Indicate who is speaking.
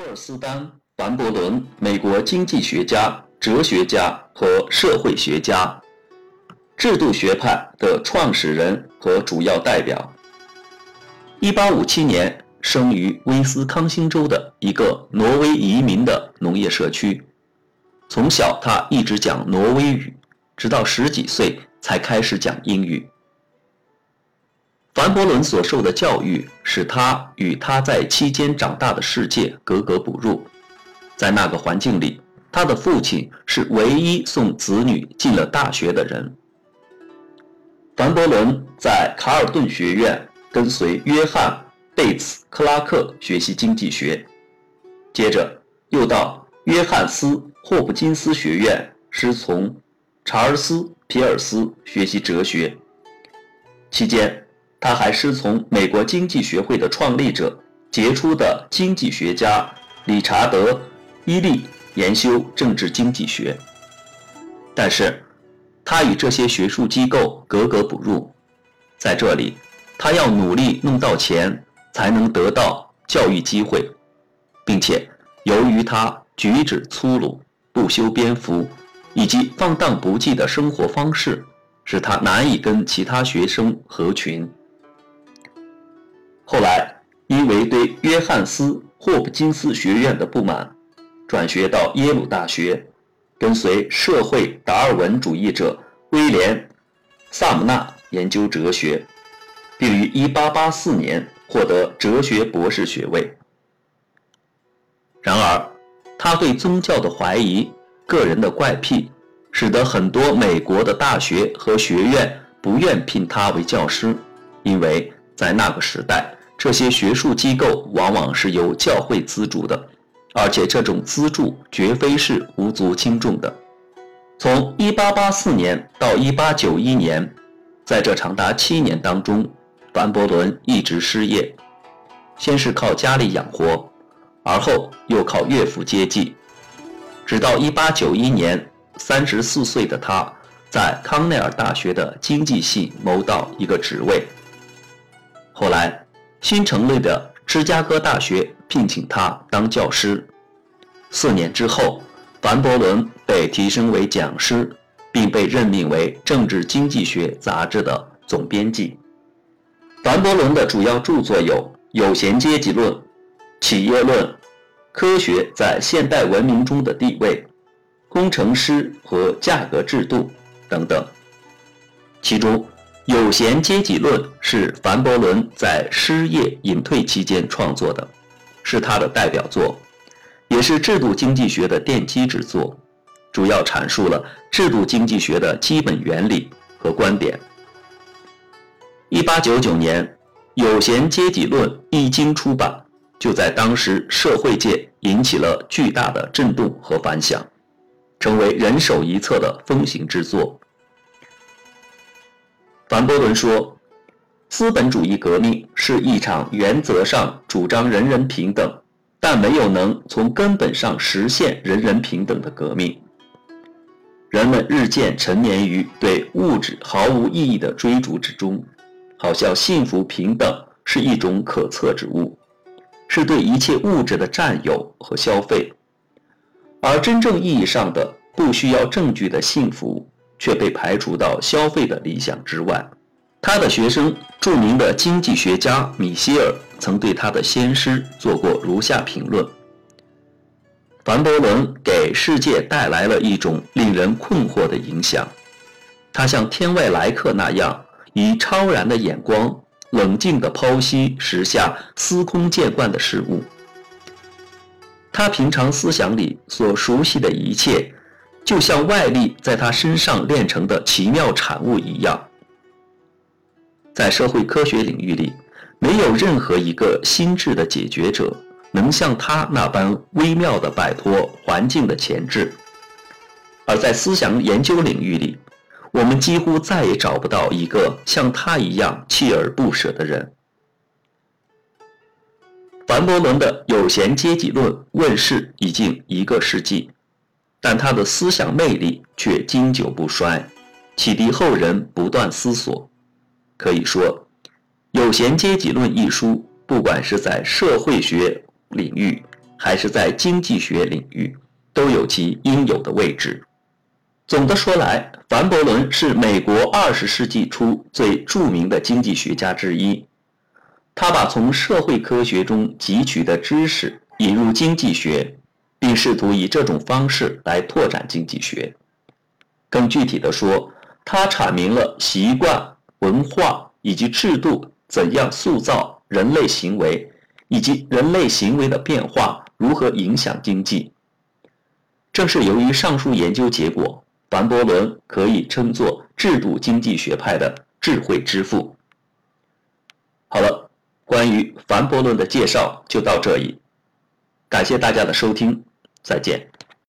Speaker 1: 托尔斯丹、凡伯伦，美国经济学家、哲学家和社会学家，制度学派的创始人和主要代表。1857年生于威斯康星州的一个挪威移民的农业社区。从小他一直讲挪威语，直到十几岁才开始讲英语。凡伯伦所受的教育使他与他在期间长大的世界格格不入。在那个环境里，他的父亲是唯一送子女进了大学的人。凡伯伦在卡尔顿学院跟随约翰·贝茨·克拉克学习经济学，接着又到约翰斯·霍普金斯学院师从查尔斯·皮尔斯学习哲学。期间，他还师从美国经济学会的创立者、杰出的经济学家理查德·伊利研修政治经济学。但是，他与这些学术机构格格不入。在这里，他要努力弄到钱，才能得到教育机会，并且由于他举止粗鲁、不修边幅以及放荡不羁的生活方式，使他难以跟其他学生合群。后来，因为对约翰斯·霍普金斯学院的不满，转学到耶鲁大学，跟随社会达尔文主义者威廉·萨姆纳研究哲学，并于1884年获得哲学博士学位。然而，他对宗教的怀疑、个人的怪癖，使得很多美国的大学和学院不愿聘他为教师，因为在那个时代。这些学术机构往往是由教会资助的，而且这种资助绝非是无足轻重的。从1884年到1891年，在这长达七年当中，凡伯伦一直失业，先是靠家里养活，而后又靠岳父接济，直到1891年，三十四岁的他在康奈尔大学的经济系谋到一个职位，后来。新成立的芝加哥大学聘请他当教师。四年之后，凡伯伦被提升为讲师，并被任命为《政治经济学》杂志的总编辑。凡伯伦的主要著作有《有闲阶级论》《企业论》《科学在现代文明中的地位》《工程师和价格制度》等等，其中。有闲阶级论是凡伯伦在失业隐退期间创作的，是他的代表作，也是制度经济学的奠基之作，主要阐述了制度经济学的基本原理和观点。一八九九年，《有闲阶级论》一经出版，就在当时社会界引起了巨大的震动和反响，成为人手一册的风行之作。凡伯伦说：“资本主义革命是一场原则上主张人人平等，但没有能从根本上实现人人平等的革命。人们日渐沉湎于对物质毫无意义的追逐之中，好像幸福平等是一种可测之物，是对一切物质的占有和消费，而真正意义上的不需要证据的幸福。”却被排除到消费的理想之外。他的学生，著名的经济学家米歇尔，曾对他的先师做过如下评论：凡伯伦给世界带来了一种令人困惑的影响。他像天外来客那样，以超然的眼光，冷静地剖析时下司空见惯的事物。他平常思想里所熟悉的一切。就像外力在他身上炼成的奇妙产物一样，在社会科学领域里，没有任何一个心智的解决者能像他那般微妙地摆脱环境的钳制；而在思想研究领域里，我们几乎再也找不到一个像他一样锲而不舍的人。凡伯伦的有闲阶级论问世已经一个世纪。但他的思想魅力却经久不衰，启迪后人不断思索。可以说，《有闲阶级论》一书，不管是在社会学领域，还是在经济学领域，都有其应有的位置。总的说来，凡伯伦是美国二十世纪初最著名的经济学家之一。他把从社会科学中汲取的知识引入经济学，并试图以这种方式来拓展经济学。更具体的说，他阐明了习惯、文化以及制度怎样塑造人类行为，以及人类行为的变化如何影响经济。正是由于上述研究结果，凡伯伦可以称作制度经济学派的智慧之父。好了。关于凡伯伦的介绍就到这里，感谢大家的收听，再见。